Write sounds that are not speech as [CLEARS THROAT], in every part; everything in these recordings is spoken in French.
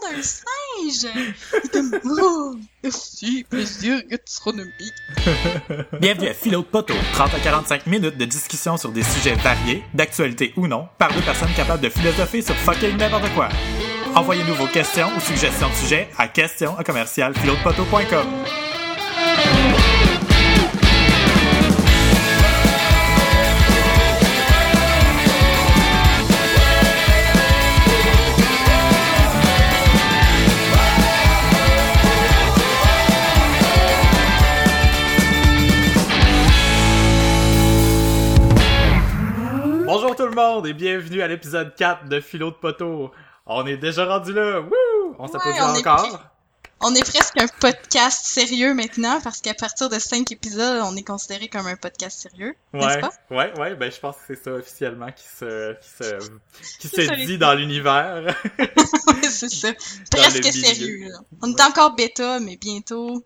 regarde un singe! Il comme, oh, merci, plaisir, gastronomie. [LAUGHS] Bienvenue à Philo de Poteau, 30 à 45 minutes de discussion sur des sujets variés, d'actualité ou non, par deux personnes capables de philosopher sur fucking n'importe quoi. Envoyez-nous vos questions ou suggestions de sujets à questions à commercial le monde et bienvenue à l'épisode 4 de Philo de Poteau. On est déjà rendu là. Wouh! On s'applaudit est encore. On est presque un podcast sérieux maintenant parce qu'à partir de 5 épisodes, on est considéré comme un podcast sérieux, Ouais, pas? ouais, ouais, ben je pense que c'est ça officiellement qui se, qui se, qui [LAUGHS] se dit les- dans l'univers. [LAUGHS] Ouais, c'est ça. [LAUGHS] Presque sérieux. là. On est encore bêta, mais bientôt,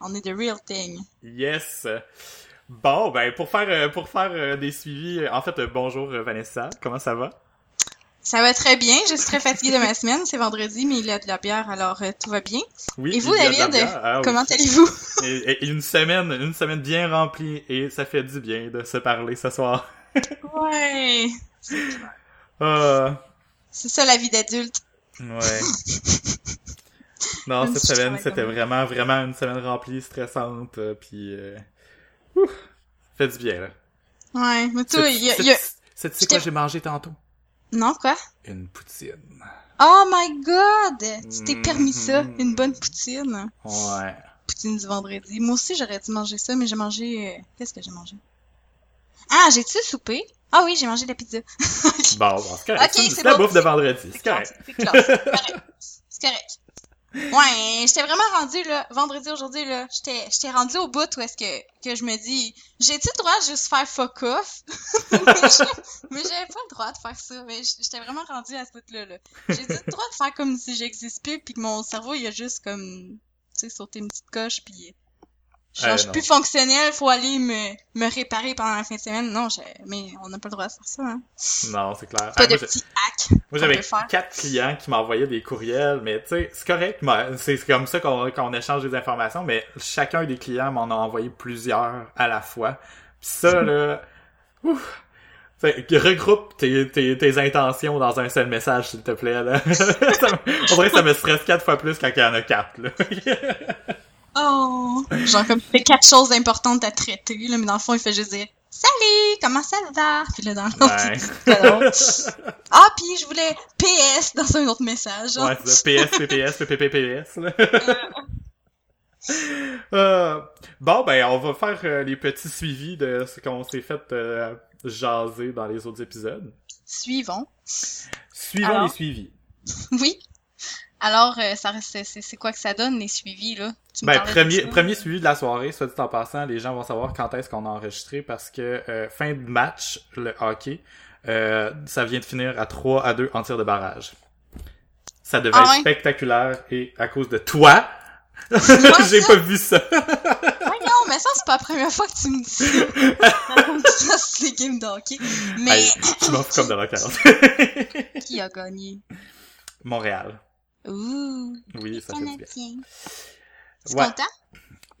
on est the real thing. yes. Bon, ben pour faire, euh, pour faire euh, des suivis, euh, en fait, euh, bonjour euh, Vanessa, comment ça va? Ça va très bien, je suis très fatiguée de ma semaine, c'est vendredi, mais il y a de la bière, alors euh, tout va bien. Oui. Et vous, David. Ah oui. comment allez-vous? [LAUGHS] Une semaine, une semaine bien remplie et ça fait du bien de se parler ce soir. [LAUGHS] Ouais, Ah, c'est ça la vie d'adulte. ouais. [LAUGHS] Non, cette semaine, c'était vraiment, vraiment une semaine remplie, stressante, euh, puis euh, ouf, fait du bien, là. Ouais, mais toi, C'est- il y a... tu sais quoi j'ai mangé tantôt? Non, quoi? Une poutine. Oh my god! Tu t'es permis ça, Mhm. une bonne poutine. Ouais. Poutine du vendredi. Moi aussi, j'aurais dû manger ça, mais j'ai mangé... euh, Qu'est-ce que j'ai mangé? Ah, j'ai-tu soupé? Ah oui, j'ai mangé de la pizza. [LAUGHS] Bon, bon, c'est correct. C'est la bon. bouffe de vendredi, c'est correct. C'est correct. C'est correct. [LAUGHS] Ouais, j'étais vraiment rendue, là, vendredi aujourd'hui, là, j'étais, rendue au bout où est-ce que, que je me dis, j'ai-tu le droit de juste faire fuck off? [LAUGHS] mais j'avais pas le droit de faire ça, mais j'étais vraiment rendue à ce bout-là, là. J'ai le droit de faire comme si j'existe plus, puis que mon cerveau, il a juste comme, tu sais, sauté une petite coche, puis je Euh, suis non. plus fonctionnel, faut aller me, me réparer pendant la fin de semaine. Non, j'ai- mais on n'a pas le droit de faire ça, hein. Non, c'est clair. Pas Ah, de moi, petits hacks. Moi, j'avais quatre clients qui m'envoyaient des courriels, mais tu sais, c'est correct, c'est comme ça qu'on qu'on échange des informations, mais chacun des clients m'en a envoyé plusieurs à la fois. Puis ça, [LAUGHS] là, ouf, Fait regroupe tes, tes, tes intentions dans un seul message, s'il te plaît, là. [LAUGHS] Ça On dirait que ça me stresse quatre fois plus quand il y en a quatre, là. [LAUGHS] Oh! Genre comme c'est quatre choses importantes à traiter, là, mais dans le fond, il fait juste dire Salut, comment ça va? Puis là, dans l'autre, il. [LAUGHS] Ah, puis je voulais PS dans un autre message. Ouais. PS, PPS, PPPPS. [LAUGHS] Euh, bon, ben, on va faire euh, les petits suivis de ce qu'on s'est fait euh, jaser dans les autres épisodes. Suivons. Suivons Alors? les suivis. Oui. Alors, euh, c'est, c'est quoi que ça donne, les suivis, là? Tu Ben, premier, premier suivi de la soirée, soit dit en passant, les gens vont savoir quand est-ce qu'on a enregistré parce que euh, fin de match, le hockey, euh, ça vient de finir à 3 à 2 en tir de barrage. Ça devait Ah être ouais? spectaculaire et à cause de toi, [LAUGHS] j'ai pas vu ça. Ouais, non, mais ça, c'est pas la première fois que tu me dis ça. c'est des games de hockey. Mais Hey, je m'en fous comme de [LAUGHS] la carte. qui a gagné? Montréal. Ouh, Oui, ça fait du bien. Tu Ouais. content?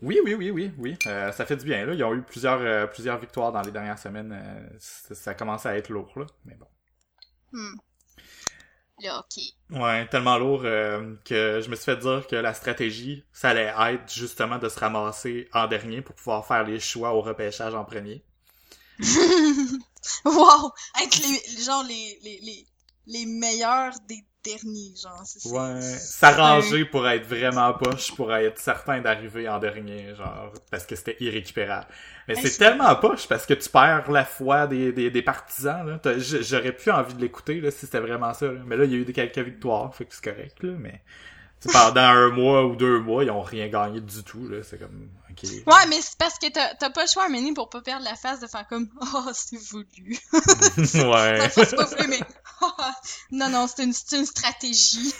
Oui, oui, oui, oui, oui. Euh, ça fait du bien, là. Ils ont eu plusieurs, euh, plusieurs victoires dans les dernières semaines. Euh, ça, ça commence à être lourd, là. Mais bon. Hmm. Le hockey. Ouais, tellement lourd que je me suis fait dire que la stratégie, ça allait être justement de se ramasser en dernier pour pouvoir faire les choix au repêchage en premier. [LAUGHS] wow! Être les, genre les, les, les, les meilleurs des genre. C'est- Ouais, s'arranger pour être vraiment poche, pour être certain d'arriver en dernier, genre, parce que c'était irrécupérable. Mais Hey, c'est tellement poche parce que tu perds la foi des, des, des partisans, là. J'aurais plus envie de l'écouter, là, si c'était vraiment ça, là. Mais là, il y a eu des quelques victoires, fait que c'est correct, là, mais... tu sais, pendant un mois ou deux mois, ils ont rien gagné du tout, là. C'est comme. Ouais, mais c'est parce que t'as, t'as pas le choix à mener pour pas perdre la face de faire comme [LAUGHS] Oh, c'est voulu. [LAUGHS] ouais. C'est pas voulu, mais Ah, [LAUGHS] non, non, c'est une, c'est une stratégie.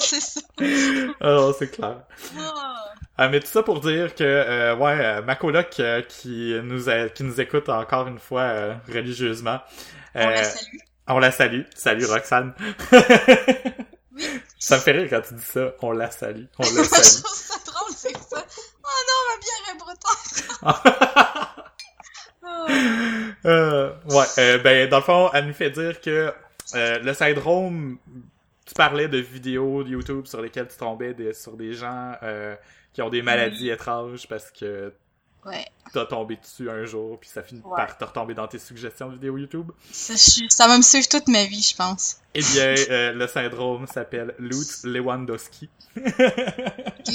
c'est ça. Alors, c'est clair. Ah. Ah, mais tout ça pour dire que, euh, ouais, euh, ma coloc euh, qui nous a- qui nous écoute encore une fois euh, religieusement, On la euh, salue. on la salue. Salut Roxane. Ça me fait rire quand tu dis ça. On la salue. On la [LAUGHS] salue. drôle, c'est ça. Oh non, ma bière est bretonne. [LAUGHS] Oh. Euh, ouais, euh, ben dans le fond, elle nous fait dire que euh, le syndrome, tu parlais de vidéos de YouTube sur lesquelles tu tombais des- sur des gens euh, qui ont des maladies étranges parce que Ouais, t'as tombé dessus un jour puis ça finit Ouais. par te retomber dans tes suggestions de vidéos YouTube? ça, je suis- ça va me suivre toute ma vie, je pense. Eh bien, [LAUGHS] euh, le syndrome s'appelle Lutz Lewandowski. [LAUGHS] Ok.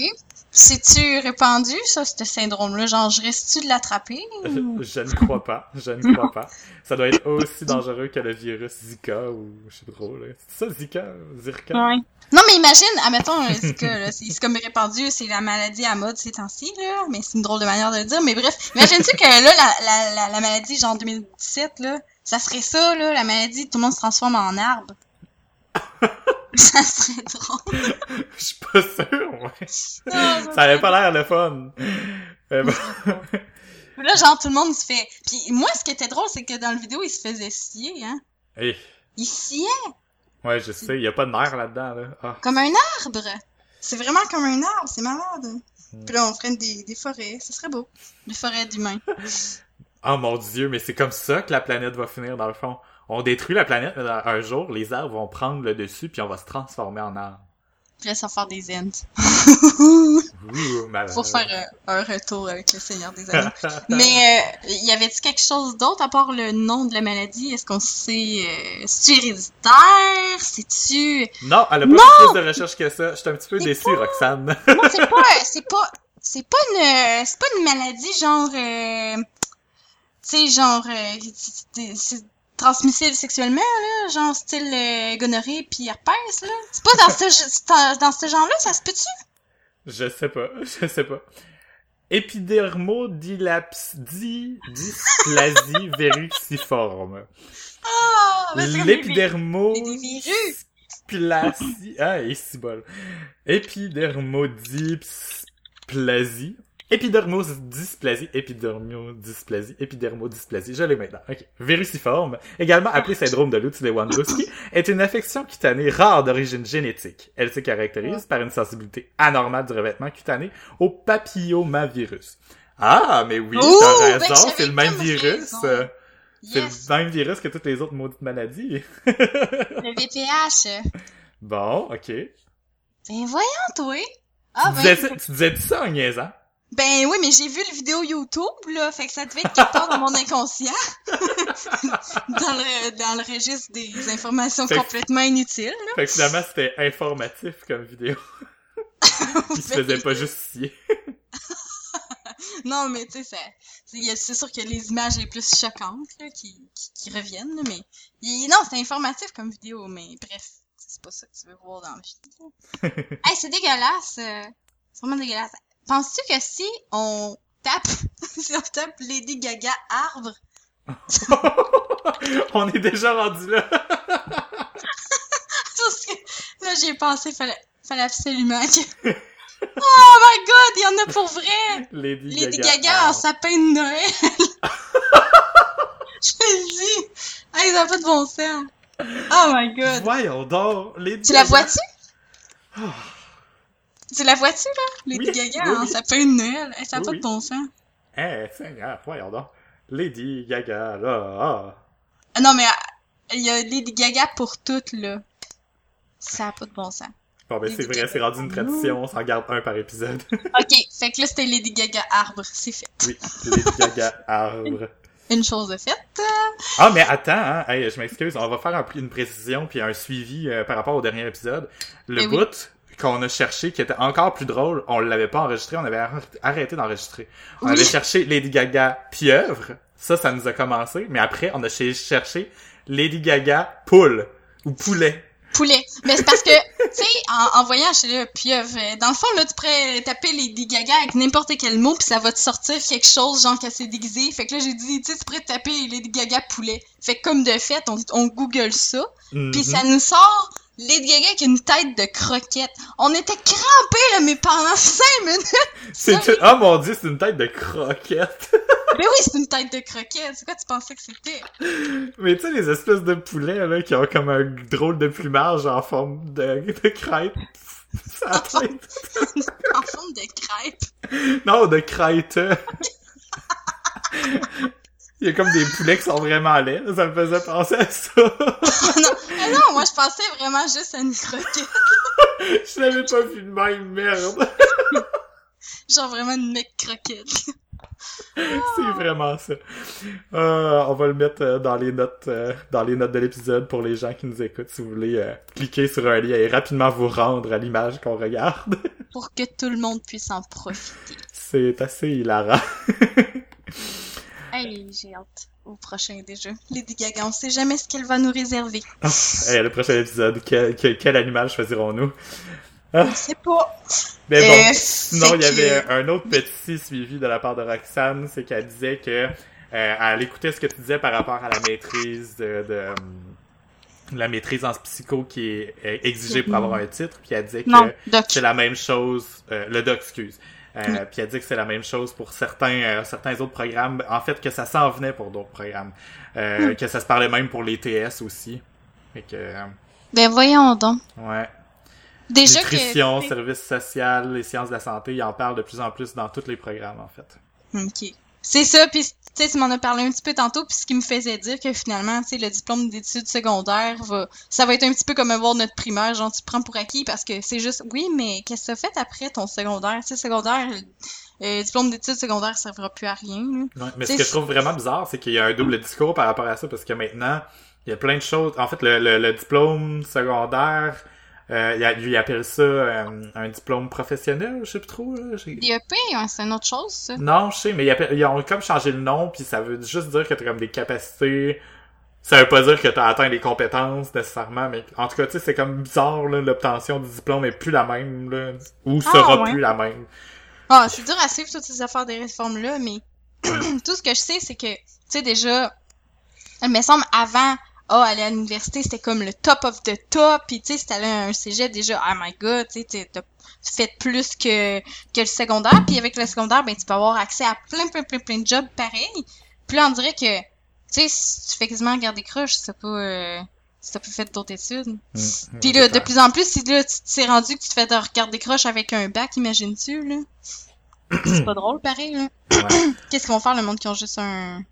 C'est-tu répandu, ça, ce syndrome-là? Genre, je risque-tu de l'attraper? ou- Je ne crois pas, je ne crois pas. Ça doit être aussi dangereux que le virus Zika ou je sais pas trop là. C'est ça Zika, Zirka? Ouais. Non, mais imagine, admettons, euh, c'est c'est comme répandu, c'est la maladie à mode ces temps-ci, là, mais c'est une drôle de manière de le dire, mais bref, imagine-tu que là, la, la, la, la maladie, genre 2017, là, ça serait ça, là, la maladie, tout le monde se transforme en arbre. [LAUGHS] ça serait drôle. Je suis pas sûr, ouais. Non, Ça avait pas l'air le fun. Euh, bon. [LAUGHS] Là, genre, tout le monde se fait... Puis moi, ce qui était drôle, c'est que dans la vidéo, il se faisait scier, hein. Hey. Il sciait Ouais, je sais, y a pas de nerf là-dedans, là. Ah. comme un arbre. C'est vraiment comme un arbre, c'est malade. Puis là, on ferait des, des forêts, ce serait beau. Des forêts d'humains. [LAUGHS] Oh mon dieu, mais c'est comme ça que la planète va finir, dans le fond. On détruit la planète, mais un jour, les arbres vont prendre le dessus, puis on va se transformer en arbre. Puis là, ça va faire des ends. [LAUGHS] Pour faire euh, un retour avec le Seigneur des Anneaux. [LAUGHS] Mais euh, y avait-tu quelque chose d'autre à part le nom de la maladie? Est-ce qu'on sait... Euh, C'est-tu héréditaire? C'est-tu... Non, elle a pas plus de recherche que ça. J'étais un petit peu C'est déçu, Roxane. Non, c'est [LAUGHS] pas... C'est pas... C'est pas une... C'est pas une maladie genre... Euh, tu sais, genre... Euh, c'est- transmissible sexuellement, là? Genre style euh, gonorrhée puis herpès, là? C'est pas dans ce, dans ce genre-là, ça se peut-tu? Je sais pas, [LAUGHS] je sais pas. Épidermodysplasie [LAUGHS] verruciforme. Ah! ben, c'est comme des- des virus. L'épidermodysplasie... Ah, et si bol. Épidermodysplasie. Épidermodysplasie, épidermodysplasie, épidermodysplasie, je l'ai maintenant. Ok. Verruciforme, également appelé syndrome de Lutz-Lewandowski, est une affection cutanée rare d'origine génétique. Elle se caractérise par une sensibilité anormale du revêtement cutané au papillomavirus. Ah, mais oui, t'as ben, raison, c'est le même virus. C'est le même virus que toutes les autres maudites maladies. Le VPH. Bon, ok. Ben voyons, toi! Ah tu, disais ben, ça, tu disais ça en niaisant? Ben oui, mais j'ai vu le vidéo YouTube, là, fait que ça devait être quelque part dans mon inconscient. [LAUGHS] dans, le, dans le registre des informations Fait que- complètement inutiles, là. Fait que finalement, c'était informatif comme vidéo. [LAUGHS] Il se faisait pas juste scier. [LAUGHS] Non, mais tu sais, c'est sûr que les images les plus choquantes, là, qui, qui, qui reviennent, là, mais... non, c'est informatif comme vidéo, mais bref, c'est pas ça que tu veux voir dans le film. hey, c'est dégueulasse! euh, c'est vraiment dégueulasse. Penses-tu que si on tape, [LAUGHS] si on tape Lady Gaga arbre, [LAUGHS] On est déjà rendu là. [LAUGHS] Parce que là, j'y ai pensé, fallait, fallait absolument que... Oh my god, il y en a pour vrai! Lady, Lady Gaga. Gaga en Ah. sapin de Noël! Je te le dis! Hey, ça n'a pas de bon sens! Oh my god! Voyons donc. Lady Tu la vois-tu? Tu la vois-tu, là? Lady Oui, Gaga oui, en oui. sapin de Noël? Hey, ça n'a pas de bon sens. Eh, Seigneur, voyons donc. Lady Gaga, là. ah. Ah non, mais euh, il y a Lady Gaga pour toutes, là. Ça n'a pas de bon sens. Bon, ben, c'est vrai, c'est rendu une tradition. On s'en garde un par épisode. [LAUGHS] Ok, fait que là, c'était Lady Gaga arbre. C'est fait. oui, Lady Gaga arbre. [LAUGHS] Une chose de faite. Ah, mais attends, hein. Hey, je m'excuse. On va faire un- une précision puis un suivi euh, par rapport au dernier épisode. Le Eh oui. Qu'on a cherché, qui était encore plus drôle, on l'avait pas enregistré, on avait ar- arrêté d'enregistrer. On Oui. avait cherché Lady Gaga pieuvre. Ça, ça nous a commencé. Mais après, on a ch- cherché Lady Gaga poule. Ou poulet. Poulet. Mais c'est parce que, tu sais, en, en voyant chez le pieuvre, dans le fond, là, tu pourrais taper Lady Gaga avec n'importe quel mot, puis ça va te sortir quelque chose, genre qu'elle s'est déguisée. Fait que là, j'ai dit, tu sais, tu pourrais taper Lady Gaga poulet. Fait que comme de fait, on, on google ça, puis Mhm. ça nous sort Lady Gaga avec une tête de croquette. On était crampés, là, mais pendant cinq minutes. [LAUGHS] C'est Oh mon dieu, c'est une tête de croquette. [LAUGHS] Mais oui, c'est une tête de croquette. C'est quoi tu pensais que c'était? Mais tu sais, les espèces de poulets, là, qui ont comme un drôle de plumage en forme de, de crêpe. [LAUGHS] Ça tête. en forme de crêpe. Non, de crête. Il y a comme des poulets qui sont vraiment laids. Ça me faisait penser à ça. [LAUGHS] non, non, moi je pensais vraiment juste à une croquette. [LAUGHS] Je l'avais pas vu de même, merde. [LAUGHS] Genre vraiment une mec croquette. C'est vraiment ça. Euh, on va le mettre euh, dans les notes euh, dans les notes de l'épisode pour les gens qui nous écoutent si vous voulez euh, cliquer sur un lien et rapidement vous rendre à l'image qu'on regarde. Pour que tout le monde puisse en profiter. C'est assez hilarant. Hey, j'ai hâte au prochain déjà. Lady Gaga, on sait jamais ce qu'elle va nous réserver. [LAUGHS] hey, le prochain épisode, quel, quel, quel animal choisirons-nous? Ah. Je sais pas. Mais bon, euh, sinon, il y avait un autre petit suivi de la part de Roxane, c'est qu'elle disait que euh, elle écoutait ce que tu disais par rapport à la maîtrise de, de la maîtrise en psycho qui est exigée pour avoir un titre, puis elle disait que c'est la même chose, euh, le doc, excuse. Euh, puis elle dit que c'est la même chose pour certains euh, certains autres programmes. En fait, que ça s'en venait pour d'autres programmes. Euh, hmm. Que ça se parlait même pour les TS aussi. Fait que... Ben voyons donc. Ouais. Déjà Nutrition, que... services social, les sciences de la santé, ils en parlent de plus en plus dans tous les programmes, en fait. OK. C'est ça, puis tu sais, tu m'en as parlé un petit peu tantôt, puis ce qui me faisait dire que finalement, tu sais, le diplôme d'études secondaires va, ça va être un petit peu comme avoir notre primaire, genre tu prends pour acquis parce que c'est juste, oui, mais qu'est-ce que tu fait après ton secondaire, tu sais, secondaire, euh, diplôme d'études secondaires, ça servira plus à rien. Ouais, mais ce que je trouve vraiment bizarre, c'est qu'il y a un double discours par rapport à ça, parce que maintenant, il y a plein de choses. En fait, le, le, le diplôme secondaire euh, il, appelle ça euh, un diplôme professionnel, je sais plus trop. DEP, c'est une autre chose, ça. Non, je sais, mais ils, ont comme changé le nom, puis ça veut juste dire que t'as comme des capacités. Ça veut pas dire que t'as atteint les compétences nécessairement, mais en tout cas, tu sais, c'est comme bizarre, l'obtention du diplôme est plus la même, là, ou ah, sera plus la même. Ah, c'est dur à suivre toutes ces affaires des réformes-là, mais [CLEARS THROAT] tout ce que je sais, c'est que, tu sais, déjà, il me semble, avant oh, aller à l'université, c'était comme le top of the top, puis tu sais, si t'allais à un cégep, déjà, oh my god, tu sais, t'as fait plus que, que le secondaire, puis avec le secondaire, ben, tu peux avoir accès à plein, plein, plein, plein de jobs pareils. Puis là, on dirait que, tu sais, si tu fais quasiment garder croche, c'est pas... Euh, si t'as pas fait d'autres études. Mmh, puis là, de plus en plus, si là, tu t'es rendu que tu te fais regarder croche avec un bac, imagines-tu, là? c'est pas drôle, pareil, là. Qu'est-ce qu'ils vont faire, le monde qui ont juste un,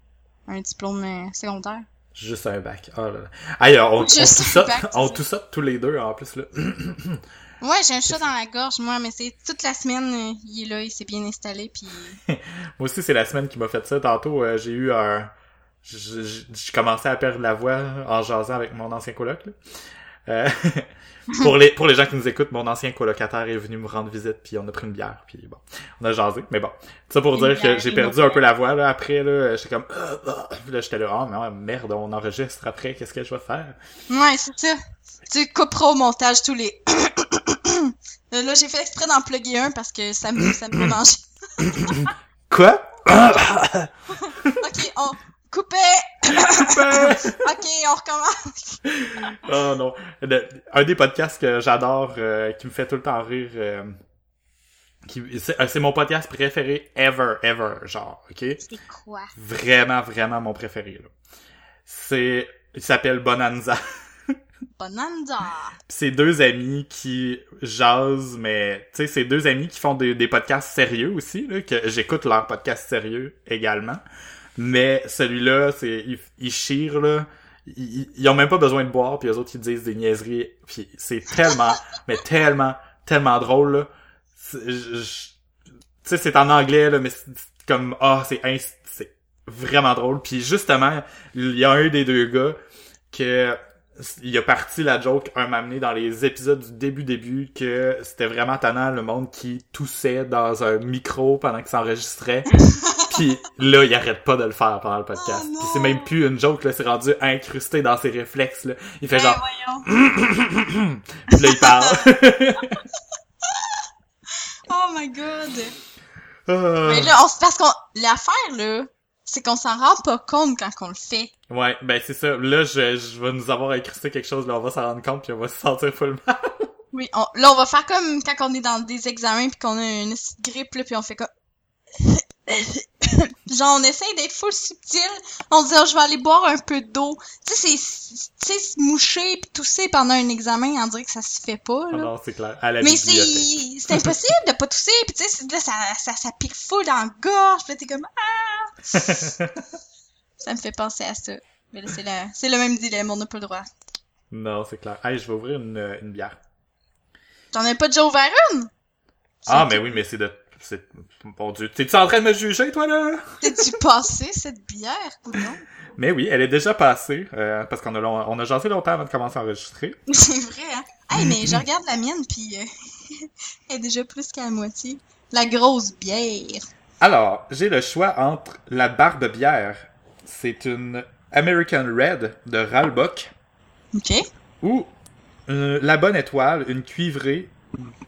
un diplôme euh, secondaire? Juste un bac. Oh là là. Aïe, on, on, tout ça, on tout ça tous les deux en plus là. [CLEARS THROAT] ouais, j'ai un chat dans la gorge moi, mais c'est toute la semaine, euh, il est là, il s'est bien installé puis. [LAUGHS] moi aussi c'est la semaine qui m'a fait ça. Tantôt euh, j'ai eu un, j'ai commencé à perdre la voix en jasant avec mon ancien coloc. Là. Euh... [LAUGHS] pour les pour les gens qui nous écoutent, mon ancien colocataire est venu me rendre visite puis on a pris une bière puis bon, on a jasé. Mais bon, ça pour dire que j'ai perdu un peu la voix là après là, j'étais comme euh, euh, là j'étais là oh mais merde, on enregistre après, qu'est-ce que je vais faire? Ouais, c'est ça. Tu couperas au montage tous les [COUGHS] Là, j'ai fait exprès d'en plugger un parce que ça me ça me manger. Quoi? [LAUGHS] OK, on Coupé! [LAUGHS] ok, on recommence. oh non. un des podcasts que j'adore, euh, qui me fait tout le temps rire, euh, euh, c'est mon podcast préféré ever, ever, genre, ok? C'est quoi? Vraiment, vraiment mon préféré, là. C'est, il s'appelle Bonanza. [LAUGHS] Bonanza! c'est deux amis qui jasent, mais, tu sais, c'est deux amis qui font des, des podcasts sérieux aussi, là, que j'écoute leurs podcasts sérieux également. Mais celui-là, c'est ils, ils chirent là. Ils, ils, ont même pas besoin de boire, puis les autres ils disent des niaiseries. Puis c'est tellement, [LAUGHS] mais tellement, tellement drôle. Tu sais, c'est en anglais là, mais c'est comme ah, c'est c'est vraiment drôle. Puis justement, il y a un des deux gars que il a parti la joke un m'amener dans les épisodes du début début que c'était vraiment tannant le monde qui toussait dans un micro pendant qu'il s'enregistrait. [LAUGHS] Puis là, il arrête pas de le faire pendant le podcast. Oh, Puis c'est même plus une joke, là, c'est rendu incrusté dans ses réflexes, là. Il fait ben, genre... [CLEARS THROAT] Puis là, il parle. [LAUGHS] oh my god! Euh... Mais là, on... parce qu'on... L'affaire, là, c'est qu'on s'en rend pas compte quand on le fait. Ouais, ben c'est ça. Là, je, je vais nous avoir incrusté quelque chose, là, on va s'en rendre compte, puis on va se sentir full mal. [LAUGHS] oui, là, on va faire comme quand on est dans des examens, puis qu'on a une grippe, là, puis on fait comme... [COUGHS] Genre, on essaye d'être full subtil. On dit, oh, je vais aller boire un peu d'eau. Tu sais, c'est, se moucher pis tousser pendant un examen, on dirait que ça se fait pas, Ah là. non, c'est clair. À la Mais c'est, c'est impossible de pas tousser pis tu sais, là, ça, ça, ça pique full dans la gorge là, t'es comme, ah! [LAUGHS] Ça me fait penser à ça. Mais là, c'est le, c'est le même dilemme, on n'a pas le droit. non, c'est clair. Hey, je vais ouvrir une, une bière. T'en as pas déjà ouvert une? Ah, mais oui, mais c'est de... c'est- Mon dieu, t'es-tu en train de me juger, toi, là? T'es-tu passé cette bière, coudonc? Mais oui, elle est déjà passée, euh, parce qu'on a, long- on a jasé longtemps avant de commencer à enregistrer. [LAUGHS] C'est vrai, hein? Hey, mais je regarde la mienne, puis euh, [LAUGHS] elle est déjà plus qu'à la moitié. La grosse bière. Alors, j'ai le choix entre la barbe bière, c'est une American Red de Ralbock, OK. ou euh, la bonne étoile, une cuivrée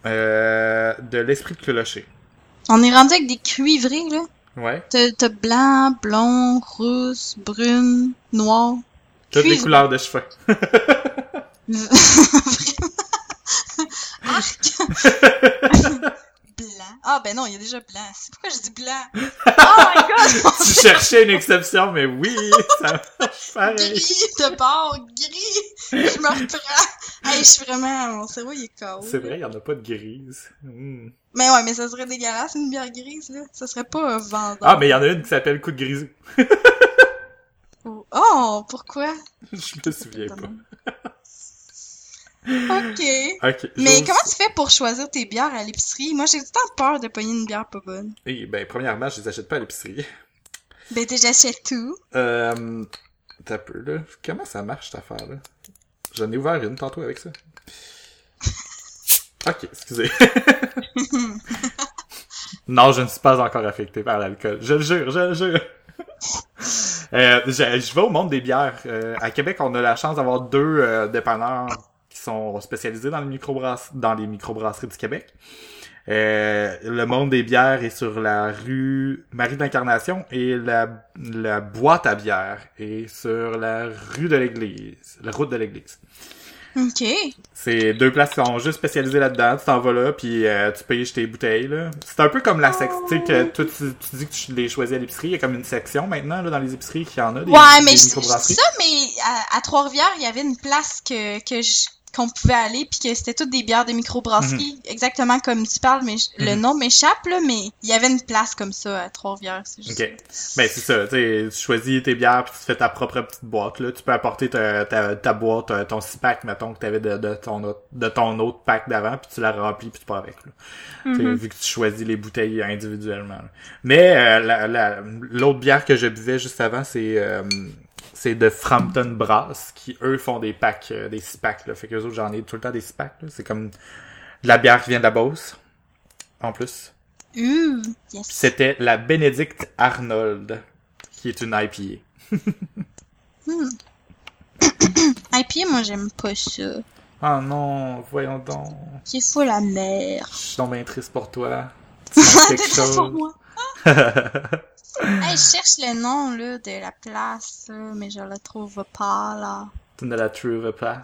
euh, de l'esprit de clocher. On est rendu avec des cuivrés, là. Ouais. T'as t'as blanc, blond, rousse, brune, noir. Toutes les couleurs de cheveux. [LAUGHS] Arc! [LAUGHS] blanc. Ah, ben non, il y a déjà blanc. C'est pourquoi je dis blanc? [LAUGHS] Oh my god! tu cherchais une exception, mais oui, ça marche pareil. gris de bord, gris! Je me reprends. Hey, je suis vraiment... Mon cerveau, il est KO. C'est vrai, il y en a pas de grise. Hmm. Mais ouais, mais ça serait dégueulasse, une bière grise, là. Ça serait pas euh, vendeur. Ah, mais il y en a une qui s'appelle Coup de grisou. [LAUGHS] Oh, pourquoi? [LAUGHS] Je me souviens pas. Ok. [LAUGHS] Ok. Mais comment tu fais pour choisir tes bières à l'épicerie? Moi, j'ai tout le temps peur de pogner une bière pas bonne. Eh ben, premièrement, je les achète pas à l'épicerie. Ben, j'achète tout. Euh, t'as peu, là. Comment ça marche, cette affaire-là? J'en ai ouvert une tantôt avec ça. Ok, excusez. [LAUGHS] non, je ne suis pas encore affecté par l'alcool. Je le jure, je le jure. [LAUGHS] Euh, je, je vais au monde des bières. Euh, à Québec, on a la chance d'avoir deux euh, dépanneurs qui sont spécialisés dans les microbrass dans les microbrasseries du Québec. Euh, le monde des bières est sur la rue Marie de l'Incarnation et la, la boîte à bière est sur la rue de l'église, la route de l'église. Ok. C'est deux places qui sont juste spécialisées là-dedans. Tu t'en vas là, puis euh, tu payes tes bouteilles. là. C'est un peu comme la section, tu sais, que toi, tu, tu dis que tu les choisis à l'épicerie. Il y a comme une section maintenant là, dans les épiceries qui en a des, Ouais, mais des je je dis ça, mais à, à Trois-Rivières, il y avait une place que, que je- qu'on pouvait aller, puis que c'était toutes des bières de microbrasserie, exactement comme tu parles, mais le Mhm. nom m'échappe, là, mais il y avait une place comme ça à Trois-Rivières. c'est juste- Ok. Ben c'est ça, tu sais, tu choisis tes bières puis tu fais ta propre petite boîte là. Tu peux apporter ta, ta, ta boîte, euh, ton six pack mettons que t'avais de, de ton autre, de ton autre pack d'avant puis tu la remplis puis tu pars avec là. Mhm. Vu que tu choisis les bouteilles individuellement. là. Mais euh, la- la- l'autre bière que je buvais juste avant c'est euh, c'est de Frampton Brass qui eux font des packs, euh, des six packs là. Fait que autres j'en ai tout le temps des six packs là. C'est comme de la bière qui vient de la Beauce en plus. Yes. C'était la Benedict Arnold, qui est une IPA. [COUGHS] IPA, moi, j'aime pas ça. Ah non, voyons donc. C'est fou la mer. Je suis donc bien triste pour toi. [LAUGHS] T'es trop pour moi. [LAUGHS] Hey, je cherche le nom, là, de la place, mais je le trouve pas, là. tu ne la trouves pas?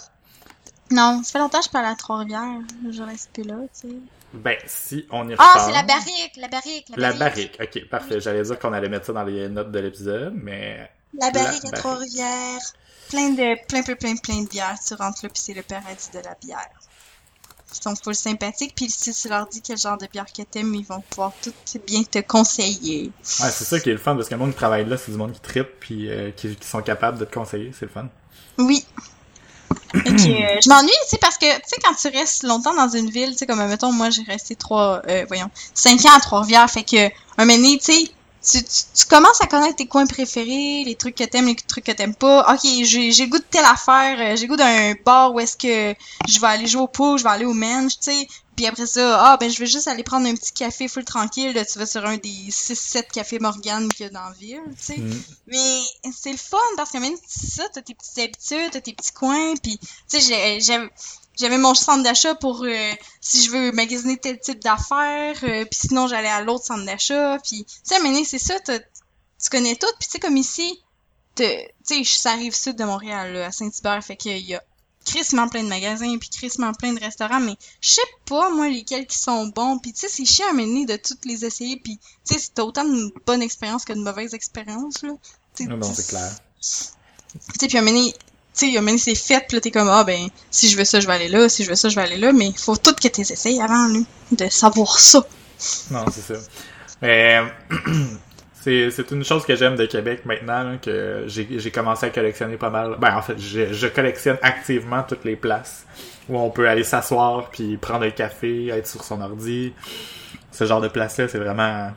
Non, ça fait longtemps que je parle à Trois-Rivières. Je reste plus là, tu sais. Ben, si on y Ah, reparle. c'est la barrique, la barrique, la La barrique. barrique. Ok, parfait. J'allais dire qu'on allait mettre ça dans les notes de l'épisode, mais... La barrique La à barrique. Trois-Rivières. Plein de, plein, plein, plein, plein de bières. Tu rentres là, puis c'est le paradis de la bière. Ils sont full sympathiques, puis si tu leur dis quel genre de bière que t'aimes, ils vont pouvoir tout bien te conseiller. Ouais, c'est ça qui est le fun, parce que le monde qui travaille là, c'est du monde qui tripe, puis euh, qui, qui sont capables de te conseiller. C'est le fun. Oui. [CLEARS THROAT] Euh, je m'ennuie, tu sais, parce que, tu sais, quand tu restes longtemps dans une ville, tu sais, comme, mettons, moi, j'ai resté trois, euh, voyons, cinq ans à Trois-Rivières, fait que, un moment donné, tu sais, tu, tu, tu commences à connaître tes coins préférés, les trucs que t'aimes, les trucs que t'aimes pas. Ok, j'ai j'ai goût de telle affaire, euh, j'ai goût d'un bar où est-ce que je vais aller jouer au pool, je vais aller au mensch, tu sais. Puis après ça, ah ben je vais juste aller prendre un petit café full tranquille, là, tu vas sur un des 6-7 cafés Morgane qu'il y a dans la ville, tu sais. Mm. Mais c'est le fun parce que même ça, t'as tes petites habitudes, t'as tes petits coins, puis tu sais, j'ai- j'avais j'avais mon centre d'achat pour euh, si je veux magasiner tel type d'affaires, euh, puis sinon j'allais à l'autre centre d'achat, puis tu sais, mais c'est ça, t'as- tu connais tout, puis tu sais comme ici, t'as- tu sais, ça arrive sud de Montréal, là, à Saint-Hubert, fait qu'il y a crissement plein de magasins, puis crissement plein de restaurants, mais je sais pas, moi, lesquels qui sont bons. Puis tu sais, c'est chiant à mener de toutes les essayer, puis tu sais, c'est autant de bonne expérience que de mauvaise expérience, là. Tu sais, Non, non, c'est clair. tu sais, puis à tu sais, moment donné, c'est fait, puis là, t'es comme, ah, ben, si je veux ça, je vais aller là, si je veux ça, je vais aller là, mais faut tout que t'es essayes avant, là, de savoir ça. Non, c'est ça. Mais [CLEARS THROAT] c'est une chose que j'aime de Québec maintenant, là, que j'ai commencé à collectionner pas mal. Ben, en fait, je, je collectionne activement toutes les places où on peut aller s'asseoir, puis prendre un café, être sur son ordi. Ce genre de place-là, c'est vraiment...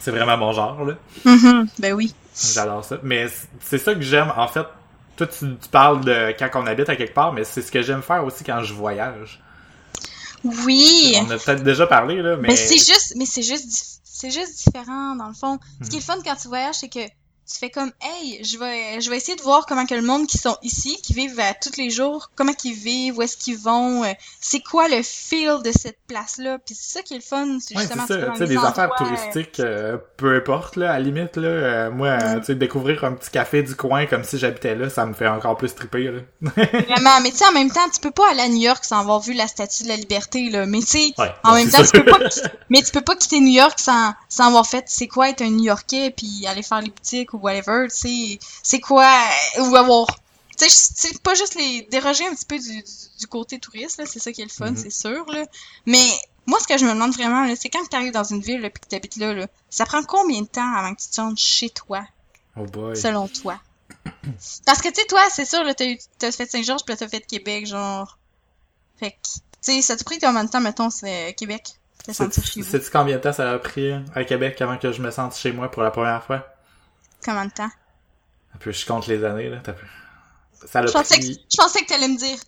C'est vraiment mon genre, là. Mhm, Ben oui. J'adore ça. Mais c'est ça que j'aime, en fait. Toi, tu, tu parles de quand on habite à quelque part, mais c'est ce que j'aime faire aussi quand je voyage. Oui. On a peut-être déjà parlé, là, mais... Mais c'est juste, mais c'est juste, c'est juste différent dans le fond. Ce qui est fun quand tu voyages, c'est que tu fais comme, hey, je vais, je vais essayer de voir comment que le monde qui sont ici, qui vivent à tous les jours, comment qu'ils vivent, où est-ce qu'ils vont, euh, c'est quoi le feel de cette place-là? Puis c'est ça qui est le fun, c'est Ouais, justement c'est ça. des affaires endroits, euh, touristiques, euh, peu importe, là, à la limite, là. euh, moi, tu sais, découvrir un petit café du coin comme si j'habitais là, ça me fait encore plus triper, là. [LAUGHS] Vraiment, mais tu sais, en même temps, tu peux pas aller à New York sans avoir vu la Statue de la Liberté, là. Mais tu sais, Ouais, en même temps, tu peux pas, quitter- mais tu peux pas quitter New York sans, sans avoir fait c'est quoi être un New Yorkais, puis aller faire les boutiques ou whatever, tu sais. C'est quoi, euh, ou avoir, tu sais, c'est pas juste les déroger un petit peu du, du, du côté touriste, là, c'est ça qui est le fun, Mhm. c'est sûr, là. Mais moi, ce que je me demande vraiment, là, c'est quand tu arrives dans une ville, puis que t'habites là, là, ça prend combien de temps avant que tu te rendes chez toi? Oh boy. selon toi? Parce que, tu sais, toi, c'est sûr, là, t'as fait Saint-Georges, puis t'as fait Québec, genre. Fait que, tu sais, ça te pris combien de temps, mettons, c'est Québec? Chez vous? Sais-tu combien de temps ça a pris à Québec avant que je me sente chez moi pour la première fois? Combien de temps? Un peu, je compte les années, là. t'as peu. Ça l'a Je pensais, que, pris... je pensais que t'allais me dire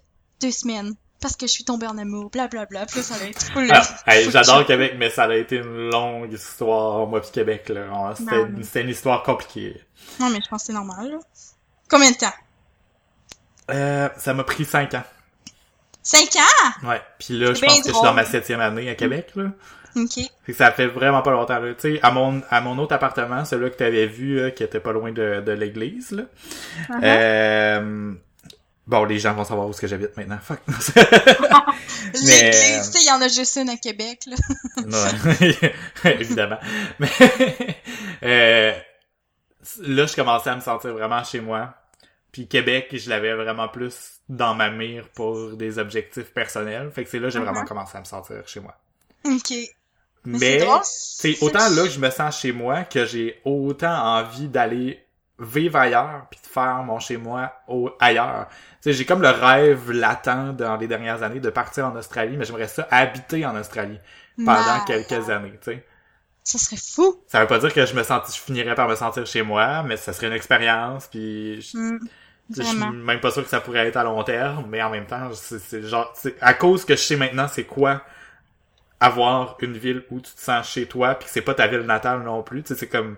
deux semaines. Parce que je suis tombée en amour, blablabla. Puis là, ça allait être full. Ah, hey, j'adore. Québec, mais ça a été une longue histoire, moi pis Québec, là. C'était une histoire compliquée. Non, mais je pense que c'est normal, là. Combien de temps? Euh, ça m'a pris cinq ans. Cinq ans? Ouais. Puis là, je pense que je suis dans ma septième année à Québec, là. Ok. Fait que ça fait vraiment pas longtemps, là. Tu sais, à mon, à mon autre appartement, celui que t'avais vu, là, qui était pas loin de, de l'église, là. Uh-huh. Euh, Bon, les gens vont savoir où est-ce que j'habite maintenant. Fuck. [LAUGHS] L'église, mais, euh, il y en a juste une à Québec, là. [LAUGHS] non, [LAUGHS] évidemment. Mais euh, là, je commençais à me sentir vraiment chez moi. Puis Québec, je l'avais vraiment plus dans ma mire pour des objectifs personnels. Fait que c'est là que j'ai vraiment Mhm. commencé à me sentir chez moi. Ok. Mais, c'est autant là que je me sens chez moi que j'ai autant envie d'aller vivre ailleurs puis de faire mon chez moi au, ailleurs. J'ai comme le rêve latent dans les dernières années de partir en Australie, mais j'aimerais ça habiter en Australie pendant quelques années, tu sais. Ça serait fou. Ça veut pas dire que je me sens, je finirais par me sentir chez moi, mais ça serait une expérience puis je, Hmm, je suis même pas sûr que ça pourrait être à long terme, mais en même temps, c'est genre, à cause que je sais maintenant c'est quoi avoir une ville où tu te sens chez toi puis que c'est pas ta ville natale non plus, tu sais, c'est comme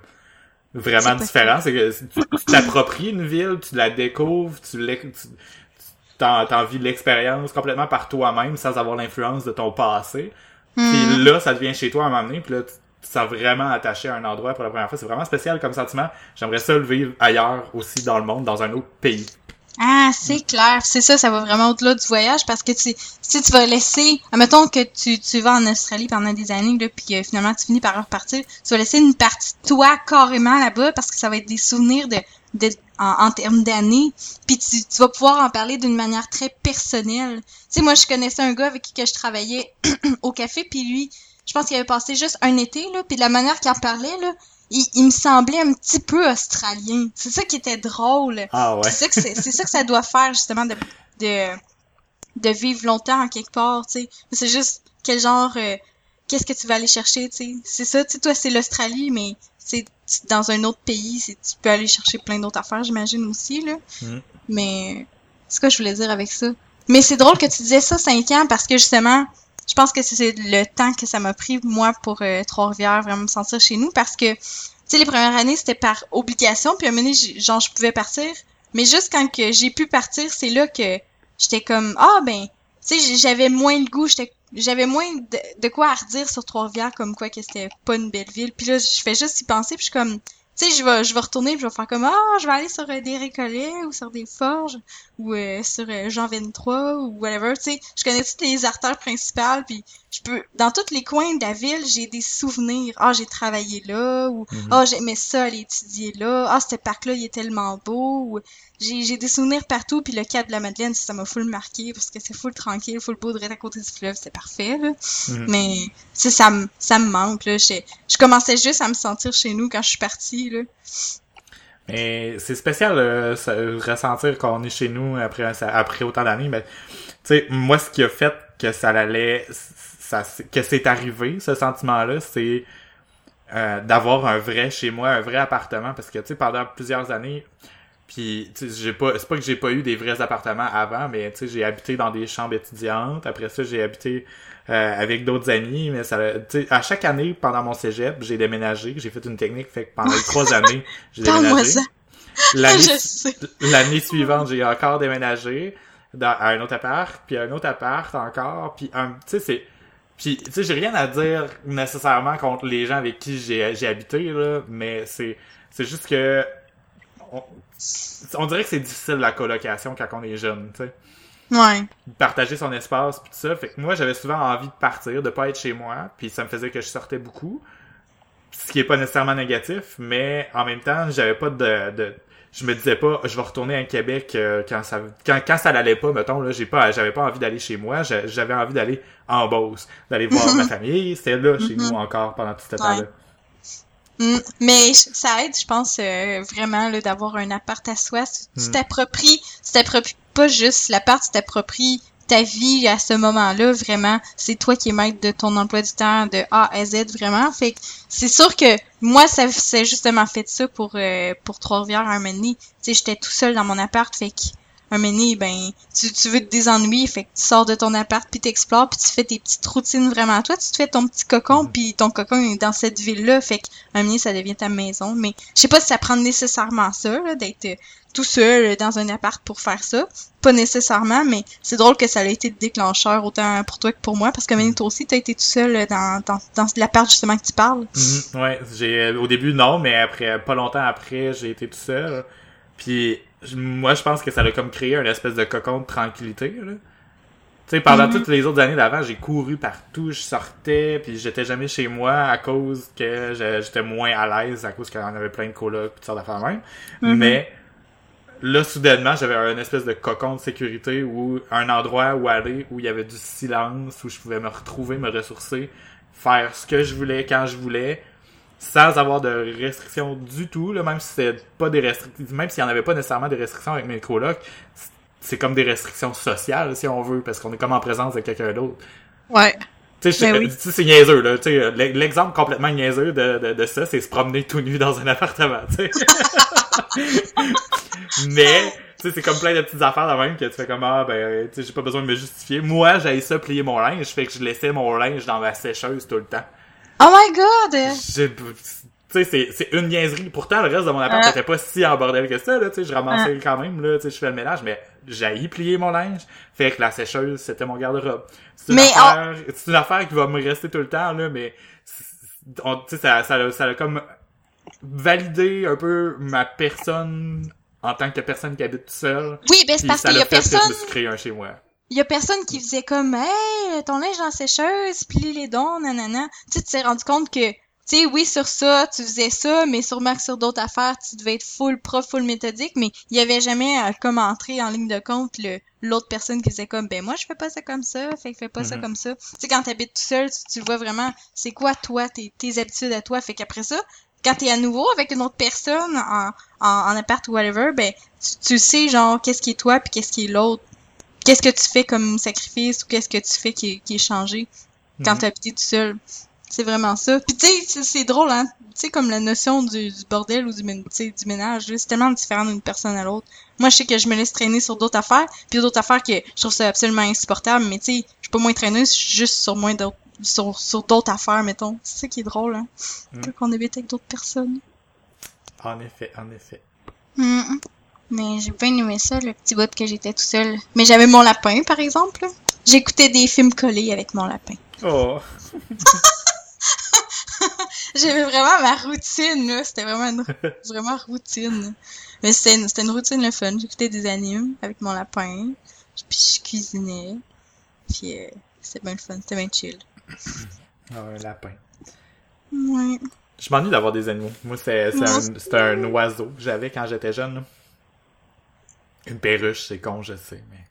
vraiment différent, c'est que tu t'appropries une ville, tu la découvres, tu t'en vis l'expérience complètement par toi-même sans avoir l'influence de ton passé. Hmm. Puis là, ça devient chez toi à un moment donné, puis là, tu tu te sens vraiment attaché à un endroit pour la première fois. C'est vraiment spécial comme sentiment. J'aimerais ça le vivre ailleurs aussi dans le monde, dans un autre pays. Ah, c'est clair. C'est ça, ça va vraiment au-delà du voyage parce que tu, si tu vas laisser, admettons que tu, tu vas en Australie pendant des années, là, puis finalement tu finis par repartir, tu vas laisser une partie de toi carrément là-bas parce que ça va être des souvenirs de, de en, en termes d'années, puis tu, tu vas pouvoir en parler d'une manière très personnelle. Tu sais, moi, je connaissais un gars avec qui que je travaillais [CLEARS THROAT] au café, puis lui, je pense qu'il avait passé juste un été, là, puis de la manière qu'il en parlait, là, il, il me semblait un petit peu australien. C'est ça qui était drôle. Ah ouais. C'est ça que c'est, c'est ça que ça doit faire justement de de de vivre longtemps en quelque part, tu sais. C'est juste quel genre euh, qu'est-ce que tu vas aller chercher, tu sais. C'est ça, tu sais toi c'est l'Australie mais c'est dans un autre pays, tu peux aller chercher plein d'autres affaires, j'imagine aussi là. Mm. Mais c'est ce que je voulais dire avec ça? Mais c'est drôle que tu disais ça 5 ans parce que justement je pense que c'est le temps que ça m'a pris moi pour euh, Trois-Rivières vraiment me sentir chez nous parce que tu sais les premières années c'était par obligation puis à un moment donné genre je pouvais partir. Mais juste quand que j'ai pu partir c'est là que j'étais comme ah ben tu sais j'avais moins le goût j'avais moins de, quoi à redire sur Trois-Rivières comme quoi que c'était pas une belle ville puis là je fais juste y penser puis je suis comme sais, je vais, je vais retourner puis je vais faire comme, ah, je vais aller sur euh, des récollets ou sur des forges ou euh, sur euh, Jean 23 ou whatever, tu sais. Je connais toutes les artères principales puis je peux, dans tous les coins de la ville, j'ai des souvenirs. Ah, j'ai travaillé là ou, Mhm. ah, j'aimais ça aller étudier là. Ah, ce parc-là, il est tellement beau. Ou, j'ai, j'ai des souvenirs partout puis le cap de la Madeleine, ça m'a full marqué parce que c'est full tranquille, full beau de rester à côté du fleuve, c'est parfait, là. Mhm. Mais ça, ça me ça me manque là. Je, je commençais juste à me sentir chez nous quand je suis partie là. Mais c'est spécial euh, ça- ressentir qu'on est chez nous après, après autant d'années. Mais tu sais, moi, ce qui a fait que ça allait, ça, que c'est arrivé, ce sentiment-là, c'est euh, d'avoir un vrai chez moi, un vrai appartement. Parce que tu sais, pendant plusieurs années, puis tu sais, j'ai pas, c'est pas que j'ai pas eu des vrais appartements avant, mais tu sais, j'ai habité dans des chambres étudiantes. Après ça, j'ai habité euh, avec d'autres amis, mais ça, tu sais, à chaque année pendant mon cégep, j'ai déménagé. J'ai fait une technique, fait que pendant trois années, j'ai déménagé. L'année, suivante, j'ai encore déménagé dans, à un autre appart, puis un autre appart encore, puis un, tu sais, c'est, puis tu sais, j'ai rien à dire nécessairement contre les gens avec qui j'ai, j'ai habité là, mais c'est, c'est juste que on, on dirait que c'est difficile la colocation quand on est jeune, tu sais Ouais. partager son espace puis tout ça. Fait que moi, j'avais souvent envie de partir, de pas être chez moi, puis ça me faisait que je sortais beaucoup. Ce qui est pas nécessairement négatif, mais en même temps, j'avais pas de, de je me disais pas je vais retourner à Québec euh, quand ça quand, quand ça l'allait pas mettons là j'ai pas j'avais pas envie d'aller chez moi j'a- j'avais envie d'aller en Beauce d'aller voir ma [LAUGHS] famille c'était là chez nous encore pendant tout ce temps-là Mm, Mais ça aide, je pense, euh, vraiment là, d'avoir un appart à soi. Tu tu Mm. t'appropries, tu t'appropries pas juste l'appart, tu t'appropries ta vie à ce moment-là, vraiment. C'est toi qui es maître de ton emploi du temps de A à Z, vraiment. Fait que c'est sûr que moi, ça c'est justement fait ça pour, euh, pour Trois-Rivières un moment donné. Tu sais, j'étais tout seul dans mon appart, fait que un donné, ben, tu, tu veux te désennuyer, fait que tu sors de ton appart, puis t'explores, puis tu fais tes petites routines vraiment à toi. Tu te fais ton petit cocon, Mhm. puis ton cocon est dans cette ville-là, fait que un donné, ça devient ta maison. Mais je sais pas si ça prend nécessairement ça, là, d'être euh, tout seul euh, dans un appart pour faire ça. Pas nécessairement, mais c'est drôle que ça a été le déclencheur autant pour toi que pour moi, parce que même toi aussi, t'as été tout seul euh, dans, dans, dans l'appart justement que tu parles. Mhm, ouais, j'ai au début non, mais après pas longtemps après, j'ai été tout seul. Puis moi je pense que ça a comme créé une espèce de cocon de tranquillité là. Tu sais pendant Mhm. toutes les autres années d'avant, j'ai couru partout, je sortais, puis j'étais jamais chez moi à cause que j'étais moins à l'aise à cause qu'on avait plein de colocs, toutes sortes d'affaires même. Mhm. Mais là soudainement, j'avais un espèce de cocon de sécurité ou un endroit où aller où il y avait du silence où je pouvais me retrouver, me ressourcer, faire ce que je voulais quand je voulais sans avoir de restrictions du tout, là, même si c'est pas des restrictions, même s'il y en avait pas nécessairement des restrictions avec mes colocs, c'est comme des restrictions sociales, si on veut, parce qu'on est comme en présence de quelqu'un d'autre. Ouais. Tu sais, Ben oui. c'est niaiseux, là. Tu sais, l'e- l'exemple complètement niaiseux de, de, de ça, c'est se promener tout nu dans un appartement, tu sais. [LAUGHS] Mais, tu sais, c'est comme plein de petites affaires de même que tu fais comme, ah, ben, tu sais, j'ai pas besoin de me justifier. Moi, j'avais ça plier mon linge, fait que je laissais mon linge dans ma sécheuse tout le temps. Oh my god! J'ai- Tu sais, c'est, c'est une niaiserie. Pourtant, le reste de mon appart Ah. était pas si en bordel que ça, là. Tu sais, je ramassais quand même, là. Tu sais, je fais le ménage, mais j'ai plier mon linge. Fait que la sécheuse, c'était mon garde-robe. C'est une, Mais affaire, c'est une affaire qui va me rester tout le temps, là, mais tu sais, ça, ça, a- ça a comme validé un peu ma personne en tant que personne qui habite tout seul. Oui, ben c'est parce ça qu'il y a fait que je personne, me suis créé un chez moi. Il y a personne qui faisait comme, hey, ton linge dans la sécheuse, plie les dons, nanana. Tu sais, tu t'es rendu compte que, tu sais, oui, sur ça, tu faisais ça, mais sûrement que sur d'autres affaires, tu devais être full prof, full méthodique, mais il y avait jamais à comme entrer en ligne de compte le, l'autre personne qui faisait comme, ben moi, je fais pas ça comme ça, fait que fais pas ça Mhm. comme ça. Tu sais, quand t'habites tout seul, tu, tu vois vraiment, c'est quoi, toi, tes, tes habitudes à toi, fait qu'après ça, quand t'es à nouveau avec une autre personne en, en, en appart ou whatever, ben, tu, tu sais, genre, qu'est-ce qui est toi puis qu'est-ce qui est l'autre. Qu'est-ce que tu fais comme sacrifice ou qu'est-ce que tu fais qui, est- qui est changé quand Mhm. t'as habité tout seul? C'est vraiment ça. Puis tu sais, c'est- drôle, hein. Tu sais, comme la notion du, du bordel ou du, tu du ménage, c'est tellement différent d'une personne à l'autre. Moi, je sais que je me laisse traîner sur d'autres affaires, puis d'autres affaires que je trouve ça absolument insupportable, mais tu sais, je suis pas moins traîneuse, je suis juste sur moins d'autres sur, sur d'autres affaires, mettons. C'est ça qui est drôle, hein. Mhm. Quand on habite avec d'autres personnes. En effet, en effet. Mais j'ai bien aimé ça, le petit bout que j'étais tout seul. Mais j'avais mon lapin, par exemple. J'écoutais des films collés avec mon lapin. Oh. [LAUGHS] J'avais vraiment ma routine, là. C'était vraiment une [LAUGHS] vraiment routine. Mais c'était une, c'était une routine le fun. J'écoutais des animes avec mon lapin. Puis je cuisinais. Puis euh, c'était bien le fun. C'était bien chill. Ah, un lapin. Ouais. Je m'ennuie d'avoir des animaux. Moi, c'est un, un oiseau que j'avais quand j'étais jeune. là. Une perruche, c'est con, je sais, mais...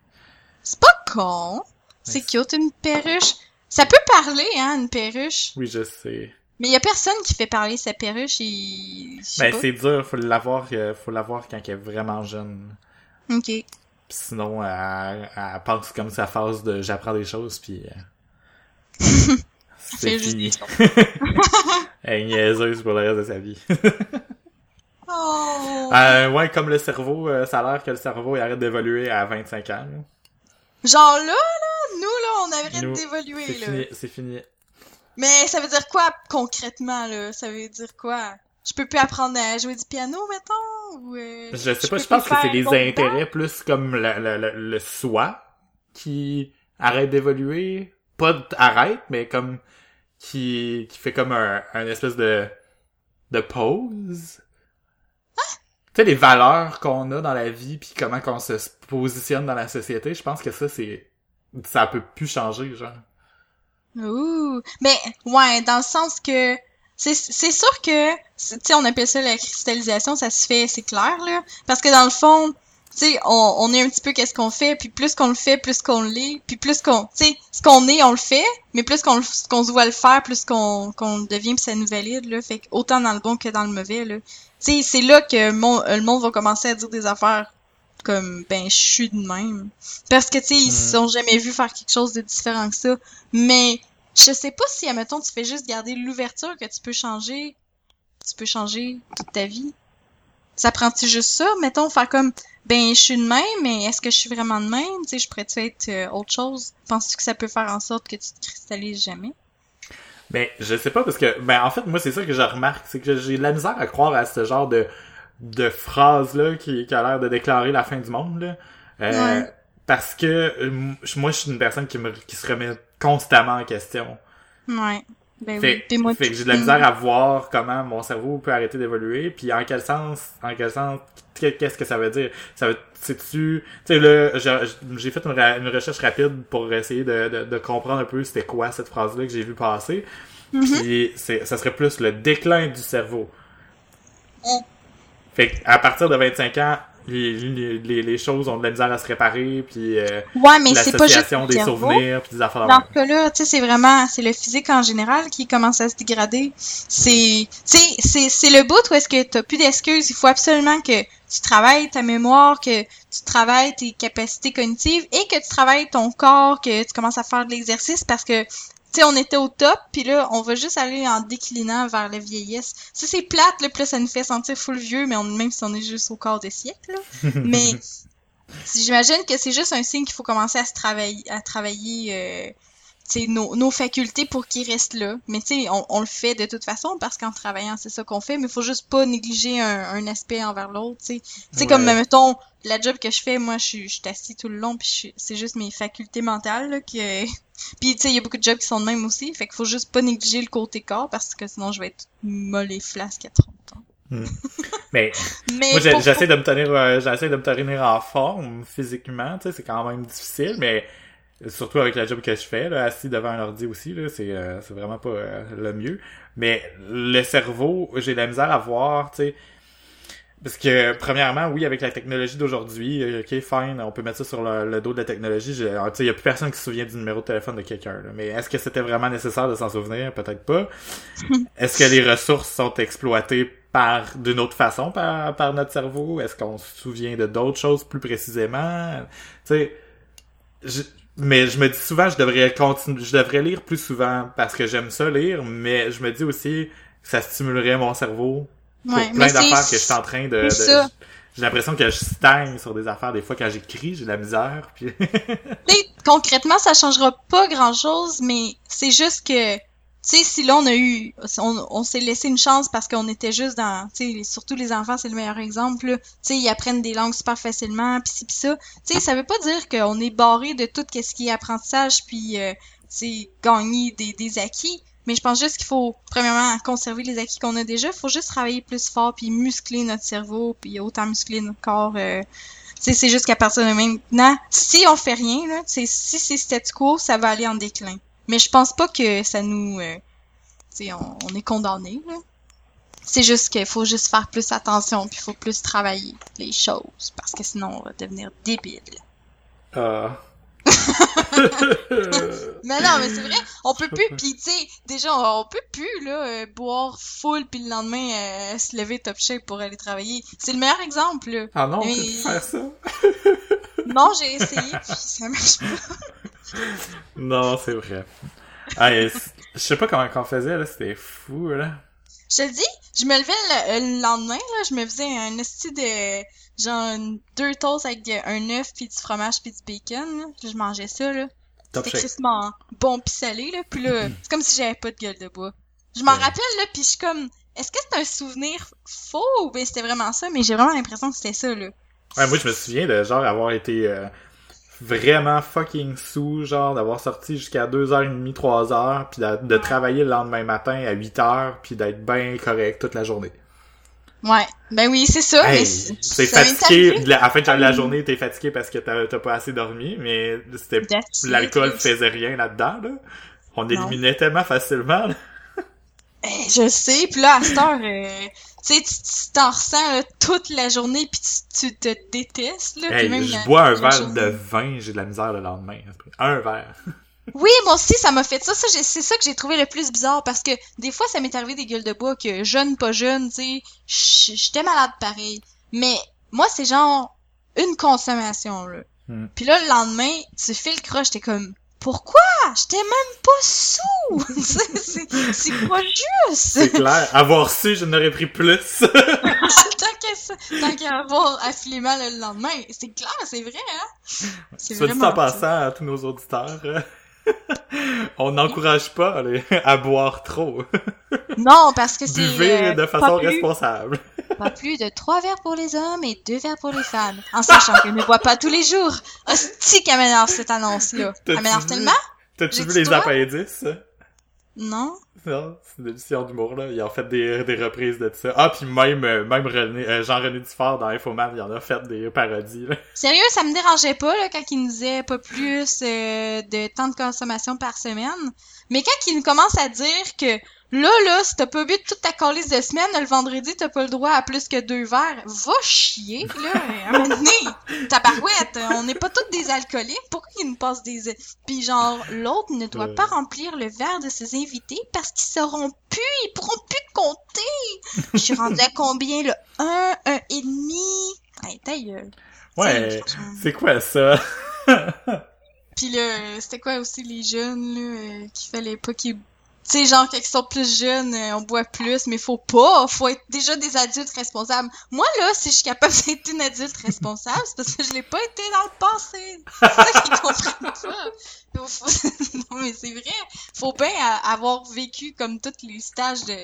C'est pas con. C'est cute, une perruche. Ça peut parler, hein, une perruche. Oui, je sais. Mais y a personne qui fait parler sa perruche et... Ben, c'est dur, faut l'avoir, euh, faut l'avoir quand elle est vraiment jeune. Ok. Pis sinon, elle, elle pense comme sa phase de j'apprends des choses, puis... euh, [LAUGHS] c'est fini. [LAUGHS] Elle est niaiseuse pour le reste de sa vie. [LAUGHS] Oh. Euh, ouais, comme le cerveau, euh, ça a l'air que le cerveau il arrête d'évoluer à 25 ans. là. Genre là, là, nous, là, on arrête d'évoluer, C'est là. fini, c'est fini. Mais ça veut dire quoi, concrètement, là? Ça veut dire quoi? Je peux plus apprendre à jouer du piano, mettons? Ou, euh, Je sais pas, je pense que c'est les intérêts plus comme le, le, le, le soi qui arrête d'évoluer. Pas arrête, mais comme qui, qui fait comme un, un espèce de, de pause. Tu les valeurs qu'on a dans la vie puis comment qu'on se positionne dans la société, je pense que ça, c'est, ça peut plus changer, genre. Ouh. Mais, ouais, dans le sens que c'est sûr que, tu on appelle ça la cristallisation, ça se fait, c'est clair, là. Parce que dans le fond, tu sais, on, on est un petit peu qu'est-ce qu'on fait, puis plus qu'on le fait, plus qu'on l'est, puis plus qu'on, tu sais, ce qu'on est, on le fait, mais plus qu'on qu'on se voit le faire, plus qu'on qu'on devient, puis ça nous valide, là. Fait autant dans le bon que dans le mauvais, là. Sais, c'est là que mon- euh, le monde va commencer à dire des affaires comme, ben, je suis de même. Parce que, tu sais, ils Mhm. se sont jamais vus faire quelque chose de différent que ça. Mais, je sais pas si, admettons, tu fais juste garder l'ouverture que tu peux changer, tu peux changer toute ta vie. Ça prend-tu juste ça? Mettons, faire comme, ben, je suis de même, mais est-ce que je suis vraiment de même? Tu sais, je pourrais-tu être euh, autre chose? Penses-tu que ça peut faire en sorte que tu te cristallises jamais? Ben, je sais pas parce que, ben, en fait, moi, c'est ça que je remarque, c'est que j'ai de la misère à croire à ce genre de, de phrase-là qui, qui a l'air de déclarer la fin du monde, là. Euh, Ouais. Parce que, euh, moi, je suis une personne qui me, qui se remet constamment en question. Ouais. Ben. Fait, fait que j'ai de la misère à voir comment mon cerveau peut arrêter d'évoluer, puis en quel sens, en quel sens, qu'est- qu'est-ce que ça veut dire? Ça veut, c'est-tu, tu sais, là, j'ai fait une, recherche rapide pour essayer de, de, de comprendre un peu c'était quoi cette phrase-là que j'ai vu passer. Puis c'est, ça serait plus le déclin du cerveau. Mm. Fait à partir de 25 ans, les, les, les- choses ont de la misère à se réparer, puis euh, Ouais, mais c'est pas juste des cerveau. souvenirs, puis des affaires Dans ce cas-là, tu sais, c'est vraiment, c'est le physique en général qui commence à se dégrader. C'est, tu sais, c'est, c'est le bout où est-ce que t'as plus d'excuses. Il faut absolument que tu travailles ta mémoire, que tu travailles tes capacités cognitives et que tu travailles ton corps, que tu commences à faire de l'exercice parce que, tu sais, on était au top, puis là, on va juste aller en déclinant vers la vieillesse. Ça, c'est plate, là, là, ça nous fait sentir full vieux, mais on, même si on est juste au corps des siècles, là. [LAUGHS] Mais j'imagine que c'est juste un signe qu'il faut commencer à se travailler, à travailler, euh, nos, nos facultés pour qu'ils restent là. Mais tu sais, on, on le fait de toute façon parce qu'en travaillant, c'est ça qu'on fait. Mais il faut juste pas négliger un, un aspect envers l'autre. Tu sais, comme mettons la job que je fais, moi, je suis, je suis assis tout le long, puis c'est juste mes facultés mentales là, qui. Puis tu sais, il y a beaucoup de jobs qui sont de même aussi. Fait qu'il faut juste pas négliger le côté corps parce que sinon je vais être molle et flasque à 30 ans. [LAUGHS] Mais Mais Moi, pour- j'essaie de me tenir, euh, j'essaie de me tenir en forme physiquement, tu sais, c'est quand même difficile, mais surtout avec la job que je fais, là, assis devant un ordi aussi, là, c'est, euh, c'est vraiment pas euh, le mieux. Mais le cerveau, j'ai de la misère à voir, tu sais, parce que premièrement, oui, avec la technologie d'aujourd'hui, euh, ok, fine, on peut mettre ça sur le, le dos de la technologie. sais, il y a plus personne qui se souvient du numéro de téléphone de quelqu'un. Mais est-ce que c'était vraiment nécessaire de s'en souvenir? Peut-être pas. [LAUGHS] Est-ce que les ressources sont exploitées par d'une autre façon par, par notre cerveau? Est-ce qu'on se souvient de d'autres choses plus précisément? Tu sais, je- mais je me dis souvent, je devrais continuer, je devrais lire plus souvent parce que j'aime ça lire, mais je me dis aussi que ça stimulerait mon cerveau pour Ouais, plein d'affaires que je suis en train de. j'ai l'impression que je stagne sur des affaires. Des fois, quand j'écris, j'ai de la misère. Puis... [LAUGHS] Concrètement, ça changera pas grand chose, mais c'est juste que, tu sais, si là on a eu, on, on s'est laissé une chance parce qu'on était juste dans, tu sais, surtout les enfants, c'est le meilleur exemple, là. Tu sais, ils apprennent des langues super facilement, pis ci pis ça. Tu sais, ça veut pas dire qu'on est barré de tout ce qui est apprentissage, puis, euh, tu sais, gagner des, des acquis. Mais je pense juste qu'il faut, premièrement, conserver les acquis qu'on a déjà. Il faut juste travailler plus fort, puis muscler notre cerveau, puis autant muscler notre corps. Euh, c'est juste qu'à partir de maintenant, si on fait rien, là, si c'est statu quo, ça va aller en déclin. Mais je pense pas que ça nous... Euh, on, on est condamné. C'est juste qu'il faut juste faire plus attention, puis il faut plus travailler les choses, parce que sinon on va devenir débile. Ah. [LAUGHS] mais non, mais c'est vrai, on peut plus, pis tu sais, déjà, on, peut plus, là, euh, boire full puis le lendemain euh, se lever top shape pour aller travailler. C'est le meilleur exemple, là. Ah non, mais... tu faire ça? [LAUGHS] non, j'ai essayé, puis ça marche pas. non, c'est vrai. je sais pas comment on faisait, là, c'était fou, là. Je te dis, je me levais le, lendemain, là, je me faisais un esti de genre deux toasts avec un œuf puis du fromage puis du bacon. Là. je mangeais ça là. C'était tristement bon pis salé là. Puis là, c'est comme si j'avais pas de gueule de bois. Je m'en rappelle là, puis je suis comme, est-ce que c'est un souvenir faux ou ben c'était vraiment ça? Mais j'ai vraiment l'impression que c'était ça là. Ouais, moi je me souviens de genre avoir été euh, vraiment fucking sous, genre d'avoir sorti jusqu'à 2h30, 3h, puis de, de, travailler le lendemain matin à 8h, puis d'être bien correct toute la journée. Ouais, ben oui, c'est ça. Hey, t'es fatigué, à la fin de la journée, t'es fatigué parce que t'as pas assez dormi, mais c'était l'alcool faisait rien là-dedans. Là. On éliminait tellement facilement. Là. Eh, je sais, puis là, à cette heure, euh, tu sais, tu t'en ressens toute la journée, puis tu, te détestes. Là, hey, même je bois un verre de vin, j'ai de la misère le lendemain. Un verre. [LAUGHS] Oui, moi aussi, ça m'a fait ça. ça c'est ça que j'ai trouvé le plus bizarre parce que des fois, ça m'est arrivé des gueules de bois que jeune, pas jeune, tu sais, j'étais malade pareil. Mais moi, c'est genre une consommation, là. Hmm. Puis là, le lendemain, tu fais le croche, t'es comme, pourquoi? J'étais même pas sous! [LAUGHS] c'est quoi juste? C'est clair. Avoir su, je n'aurais pris plus. [LAUGHS] tant qu'à avoir affilé mal le lendemain. C'est clair, c'est vrai, hein? C'est vraiment. en passant à tous nos auditeurs. On n'encourage pas à boire trop. non, parce que [LAUGHS] c'est... Buvez euh, de façon responsable. pas plus de trois verres pour les hommes et deux verres pour les femmes. En sachant qu'elle ne boit pas tous les jours. Hostie qu'elle m'énerve cette annonce-là. Elle m'énerve tellement. T'as-tu vu les appendices? Non? Non, c'est une émission d'humour, là. Ils ont fait des, des reprises de ça. Ah, puis même, euh, même René, euh, Jean-René Dufort dans Infoman, il en a fait des parodies, là. Sérieux, ça me dérangeait pas, là, quand il nous disait pas plus euh, de temps de consommation par semaine. Mais quand il commence à dire que Là, là, si t'as pas bu toute ta calice de semaine, le vendredi, t'as pas le droit à plus que deux verres. Va chier, là. À un moment donné, tabarouette, on n'est pas tous des alcooliques. Pourquoi ils nous passent des... Puis genre, l'autre ne doit pas remplir le verre de ses invités parce qu'ils sauront plus, ils pourront plus compter. Je suis rendue à combien, là? Un, un et demi? Hey, taille. Ouais, c'est quoi ça? [LAUGHS] Puis là, c'était quoi aussi les jeunes, là, euh, qui fallait pas qu'ils tu sais, genre, quand ils sont plus jeunes, euh, on boit plus, mais faut pas. Faut être déjà des adultes responsables. Moi, là, si je suis capable [LAUGHS] d'être une adulte responsable, c'est parce que je l'ai pas été dans le passé. C'est ça qu'ils [LAUGHS] comprennent pas. [LAUGHS] non, mais c'est vrai. Faut bien avoir vécu comme tous les stages de,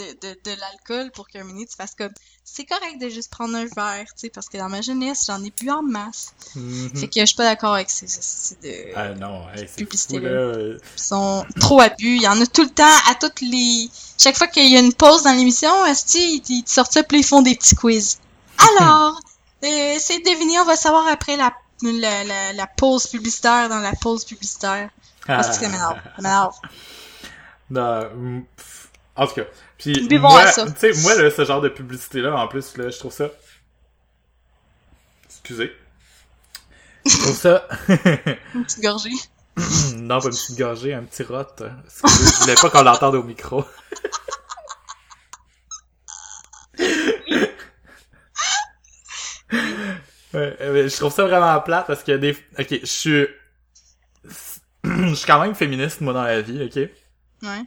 de, de, de l'alcool pour qu'un minute tu fasses comme c'est correct de juste prendre un verre, tu sais, parce que dans ma jeunesse, j'en ai plus en masse. Mm-hmm. Fait que je suis pas d'accord avec ces, ces, de ah non, hey, publicités-là. Ils sont trop abus. Il y en a tout le temps, à toutes les... Chaque fois qu'il y a une pause dans l'émission, ils, ils te sortent ça, puis ils font des petits quiz. [LAUGHS] Alors, euh, c'est deviner, on va savoir après la, la, la, la, pause publicitaire dans la pause publicitaire. Ah, c'est que ça m'énerve. Ça m'énerve. Non, en tout cas, puis moi, tu sais, moi, là, ce genre de publicité-là, en plus, là, je trouve ça... Excusez. Je trouve ça... [LAUGHS] une petite gorgée. [LAUGHS] non, pas une petite gorgée, un petit rot. Excusez, je voulais pas qu'on l'entende au micro. [LAUGHS] ouais, je trouve ça vraiment plate parce que des... Ok, je suis... [CLEARS THROAT] je suis quand même féministe, moi, dans la vie, ok? Ouais.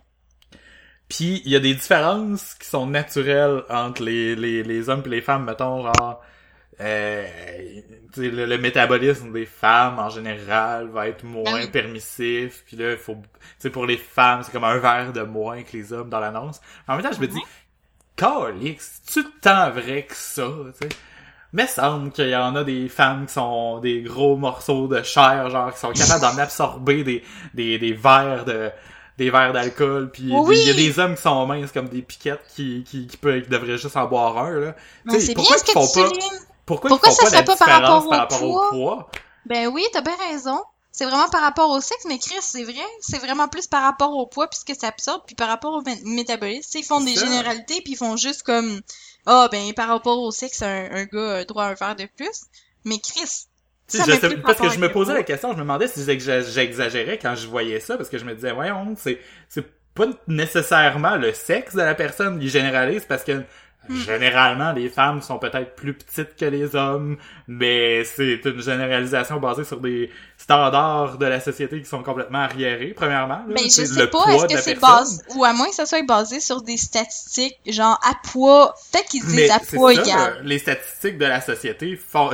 Puis il y a des différences qui sont naturelles entre les, les, les hommes et les femmes, mettons, genre euh, le, le, métabolisme des femmes en général va être moins permissif. Puis là, il faut, tu pour les femmes, c'est comme un verre de moins que les hommes dans l'annonce. En même temps, je me dis, Calix, tu tant vrai que ça, tu sais. Mais semble qu'il y en a des femmes qui sont des gros morceaux de chair, genre, qui sont capables d'en absorber des, des, des verres de, des verres d'alcool, puis Oui. il y a des hommes qui sont minces comme des piquettes qui, qui, qui, peuvent, qui devraient juste en boire un, là. Sais, c'est bien pourquoi ce que font tu pas, pourquoi, Pourquoi ils font ça pas serait la pas par rapport au par rapport au poids? poids? Ben oui, t'as bien raison. C'est vraiment par rapport au sexe, mais Chris, c'est vrai, c'est vraiment plus par rapport au poids puisque ça absorbe, puis par rapport au mé- métabolisme. Ils font des ça. généralités, puis ils font juste comme ah ben par rapport au sexe, un, un gars a droit à un verre de plus. Mais Chris, ça je sais- parce que je me posais la question, je me demandais si j'exa- j'exagérais quand je voyais ça, parce que je me disais, voyons, c'est, c'est pas nécessairement le sexe de la personne, ils généralisent parce que. Généralement les femmes sont peut-être plus petites que les hommes, mais c'est une généralisation basée sur des standards de la société qui sont complètement arriérés, premièrement. là. Ben, je sais pas, est-ce que c'est basé, ou à moins que ça soit basé sur des statistiques, genre à poids, peut-être qu'ils disent Mais à poids égal. les statistiques de la société font,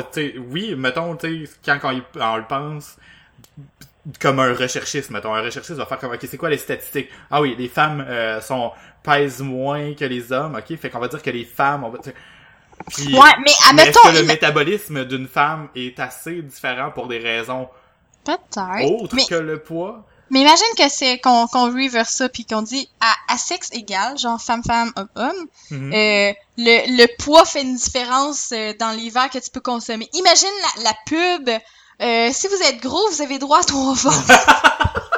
oui, mettons, tu sais, quand on, y- on le pense, comme un recherchiste, mettons, un recherchiste va faire comme, ok, c'est quoi les statistiques? Ah oui, les femmes euh, sont pèsent moins que les hommes, ok, fait qu'on va dire que les femmes, on va, puis, Ouais, mais mais est-ce que le métabolisme d'une femme est assez différent pour des raisons peut-être, autres mais, que le poids? mais imagine que c'est qu'on qu'on reverse ça puis qu'on dit à, à sexe égal, genre femme-femme, homme-homme, Mhm. euh, le, le poids fait une différence euh, dans verres que tu peux consommer. Imagine la, la pub, euh, si vous êtes gros, vous avez droit à trois [LAUGHS] verres.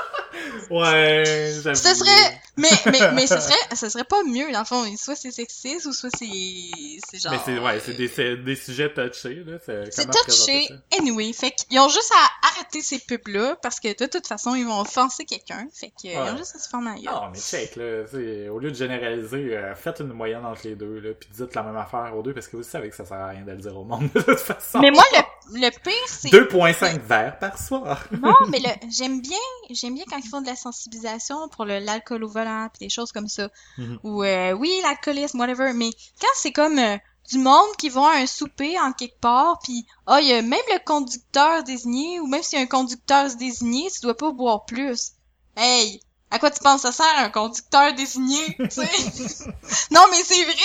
Ouais. Ce serait, mais, mais, [LAUGHS] mais ce serait, ce serait pas mieux, dans le fond. Soit c'est sexiste ou soit c'est, c'est genre. Mais c'est, ouais, c'est des, c'est des sujets touchés, là. C'est, touché. Anyway, fait qu'ils ont juste à arrêter ces pubs-là parce que de toute façon, ils vont offenser quelqu'un. Fait qu'ils Ouais. ont juste à se faire ailleurs. Non, mais check, là. Au lieu de généraliser, euh, faites une moyenne entre les deux, là, puis dites la même affaire aux deux, parce que vous savez que ça sert à rien de le dire au monde, [LAUGHS] de toute façon. Mais moi, le, le pire, c'est. 2.5 verres par soir. Non, [LAUGHS] mais j'aime bien, j'aime bien quand ils font de la sensibilisation pour le, l'alcool au volant des choses comme ça. Mhm. Ou, euh, oui, l'alcoolisme, whatever. Mais quand c'est comme euh, du monde qui vont à un souper en quelque part pis, ah, il y a même le conducteur désigné, ou même s'il y a un conducteur désigné, tu dois pas boire plus. Hey! À quoi tu penses ça sert un conducteur désigné? tu sais? [LAUGHS] non, mais c'est vrai!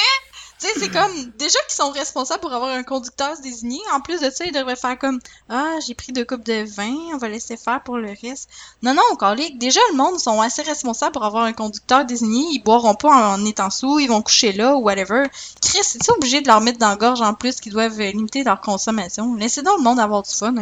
Tu sais, c'est comme, déjà qu'ils sont responsables pour avoir un conducteur désigné, en plus de ça, ils devraient faire comme, ah, j'ai pris deux coupes de vin, on va laisser faire pour le reste. Non, non, calique, déjà, le monde sont assez responsables pour avoir un conducteur désigné, ils boiront pas en, étant sous, ils vont coucher là, ou whatever. Chris, c'est obligé de leur mettre dans la gorge en plus qu'ils doivent limiter leur consommation? Laissez donc le monde avoir du fun.